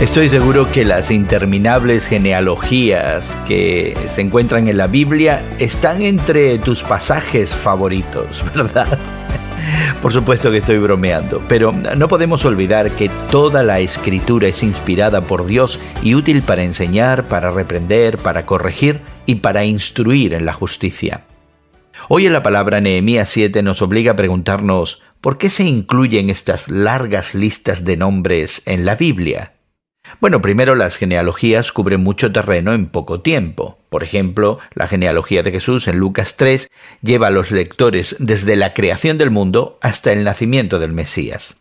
Estoy seguro que las interminables genealogías que se encuentran en la Biblia están entre tus pasajes favoritos, ¿verdad? Por supuesto que estoy bromeando, pero no podemos olvidar que toda la escritura es inspirada por Dios y útil para enseñar, para reprender, para corregir y para instruir en la justicia. Hoy en la palabra Nehemías 7 nos obliga a preguntarnos ¿por qué se incluyen estas largas listas de nombres en la Biblia? Bueno, primero las genealogías cubren mucho terreno en poco tiempo. Por ejemplo, la genealogía de Jesús en Lucas 3 lleva a los lectores desde la creación del mundo hasta el nacimiento del Mesías.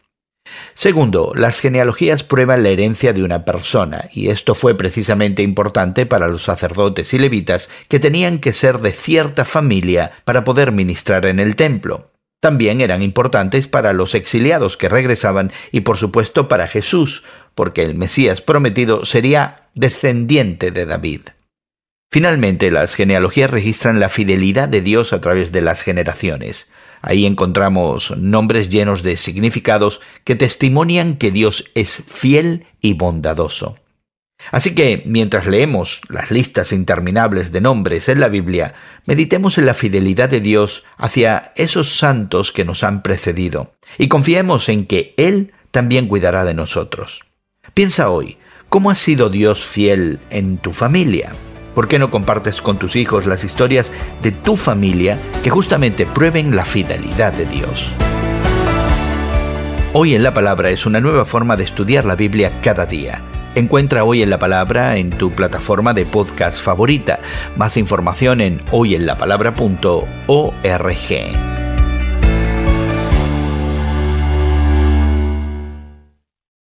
Segundo, las genealogías prueban la herencia de una persona, y esto fue precisamente importante para los sacerdotes y levitas que tenían que ser de cierta familia para poder ministrar en el templo. También eran importantes para los exiliados que regresaban y por supuesto para Jesús, porque el Mesías prometido sería descendiente de David. Finalmente, las genealogías registran la fidelidad de Dios a través de las generaciones. Ahí encontramos nombres llenos de significados que testimonian que Dios es fiel y bondadoso. Así que, mientras leemos las listas interminables de nombres en la Biblia, meditemos en la fidelidad de Dios hacia esos santos que nos han precedido y confiemos en que Él también cuidará de nosotros. Piensa hoy, ¿cómo ha sido Dios fiel en tu familia? ¿Por qué no compartes con tus hijos las historias de tu familia que justamente prueben la fidelidad de Dios? Hoy en la Palabra es una nueva forma de estudiar la Biblia cada día. Encuentra Hoy en la Palabra en tu plataforma de podcast favorita. Más información en hoyenlapalabra.org.